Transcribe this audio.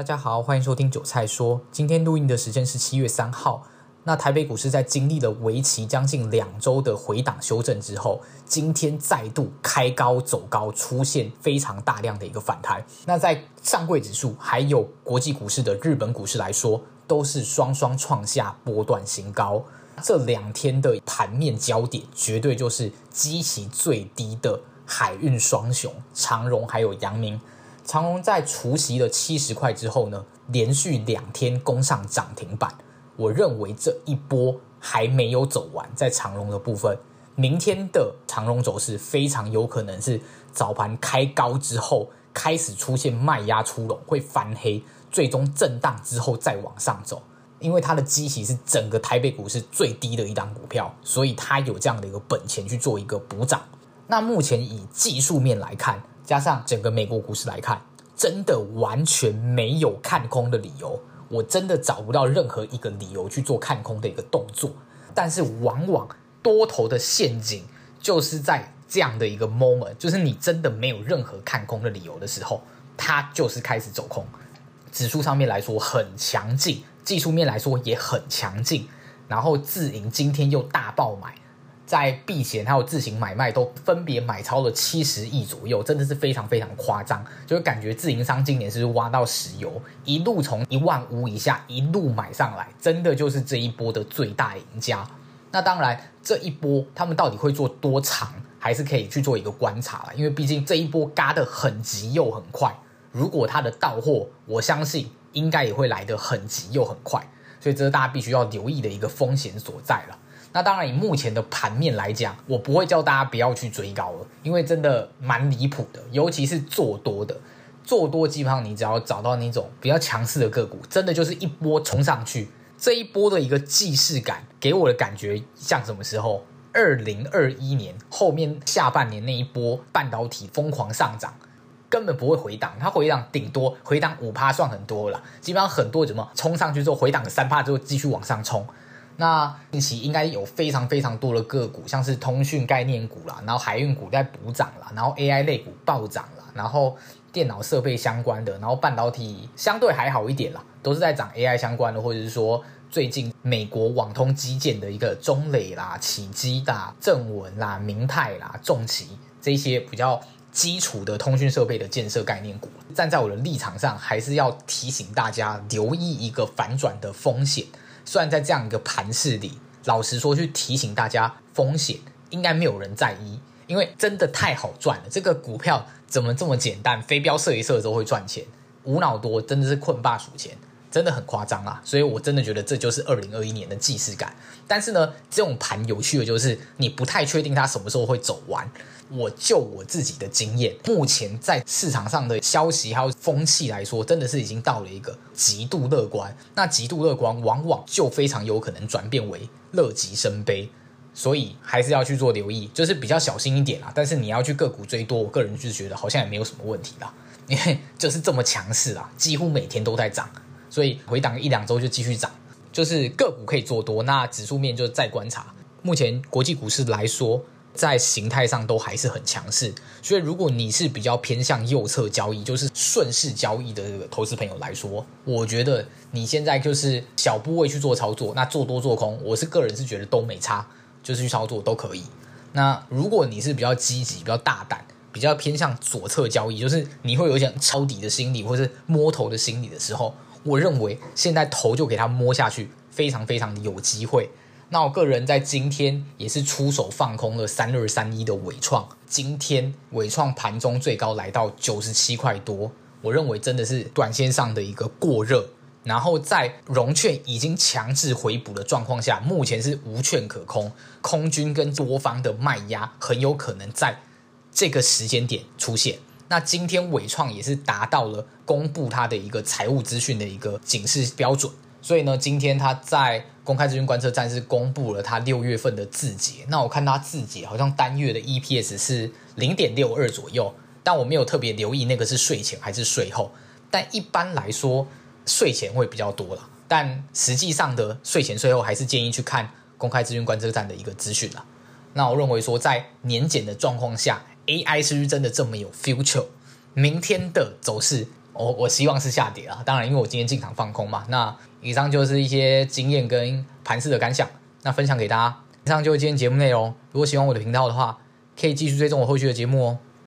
大家好，欢迎收听韭菜说。今天录音的时间是七月三号。那台北股市在经历了为期将近两周的回档修正之后，今天再度开高走高，出现非常大量的一个反弹。那在上柜指数还有国际股市的日本股市来说，都是双双创下波段新高。这两天的盘面焦点，绝对就是基期最低的海运双雄长荣还有阳明。长荣在除息了七十块之后呢，连续两天攻上涨停板。我认为这一波还没有走完，在长荣的部分，明天的长荣走势非常有可能是早盘开高之后开始出现卖压出笼，会翻黑，最终震荡之后再往上走。因为它的基期是整个台北股市最低的一档股票，所以它有这样的一个本钱去做一个补涨。那目前以技术面来看，加上整个美国股市来看，真的完全没有看空的理由。我真的找不到任何一个理由去做看空的一个动作。但是往往多头的陷阱就是在这样的一个 moment，就是你真的没有任何看空的理由的时候，它就是开始走空。指数上面来说很强劲，技术面来说也很强劲，然后自营今天又大爆买。在避险还有自行买卖都分别买超了七十亿左右，真的是非常非常夸张，就是感觉自营商今年是挖到石油，一路从一万五以下一路买上来，真的就是这一波的最大赢家。那当然，这一波他们到底会做多长，还是可以去做一个观察了，因为毕竟这一波嘎得很急又很快，如果它的到货，我相信应该也会来得很急又很快，所以这是大家必须要留意的一个风险所在了。那当然，以目前的盘面来讲，我不会叫大家不要去追高了，因为真的蛮离谱的，尤其是做多的，做多基本上你只要找到那种比较强势的个股，真的就是一波冲上去。这一波的一个既视感，给我的感觉像什么时候？二零二一年后面下半年那一波半导体疯狂上涨，根本不会回档，它回档顶多回档五趴算很多了，基本上很多怎么冲上去之后回档三趴之后继续往上冲。那近期应该有非常非常多的个股，像是通讯概念股啦，然后海运股在补涨啦，然后 AI 类股暴涨啦，然后电脑设备相关的，然后半导体相对还好一点啦，都是在涨 AI 相关的，或者是说最近美国网通基建的一个中磊啦、启基啦、正文啦、明泰啦、重奇这些比较基础的通讯设备的建设概念股。站在我的立场上，还是要提醒大家留意一个反转的风险。虽然在这样一个盘势里，老实说，去提醒大家风险，应该没有人在意，因为真的太好赚了。这个股票怎么这么简单？飞镖射一射都会赚钱，无脑多真的是困霸数钱，真的很夸张啊！所以我真的觉得这就是二零二一年的既视感。但是呢，这种盘有趣的就是你不太确定它什么时候会走完。我就我自己的经验，目前在市场上的消息还有风气来说，真的是已经到了一个极度乐观。那极度乐观，往往就非常有可能转变为乐极生悲，所以还是要去做留意，就是比较小心一点啦。但是你要去个股追多，我个人就是觉得好像也没有什么问题啦，因 为就是这么强势啊，几乎每天都在涨，所以回档一两周就继续涨，就是个股可以做多。那指数面就再观察，目前国际股市来说。在形态上都还是很强势，所以如果你是比较偏向右侧交易，就是顺势交易的投资朋友来说，我觉得你现在就是小部位去做操作，那做多做空，我是个人是觉得都没差，就是去操作都可以。那如果你是比较积极、比较大胆、比较偏向左侧交易，就是你会有一点抄底的心理，或是摸头的心理的时候，我认为现在头就给它摸下去，非常非常的有机会。那我个人在今天也是出手放空了三二三一的纬创，今天纬创盘中最高来到九十七块多，我认为真的是短线上的一个过热，然后在融券已经强制回补的状况下，目前是无券可空，空军跟多方的卖压很有可能在这个时间点出现。那今天伟创也是达到了公布它的一个财务资讯的一个警示标准。所以呢，今天他在公开资讯观测站是公布了他六月份的字节。那我看他字节好像单月的 EPS 是零点六二左右，但我没有特别留意那个是税前还是税后。但一般来说，税前会比较多了。但实际上的税前税后还是建议去看公开资讯观测站的一个资讯了。那我认为说，在年检的状况下，AI 是不是真的这么有 future？明天的走势。我我希望是下跌啊。当然，因为我今天进场放空嘛。那以上就是一些经验跟盘势的感想，那分享给大家。以上就是今天节目内容。如果喜欢我的频道的话，可以继续追踪我后续的节目哦。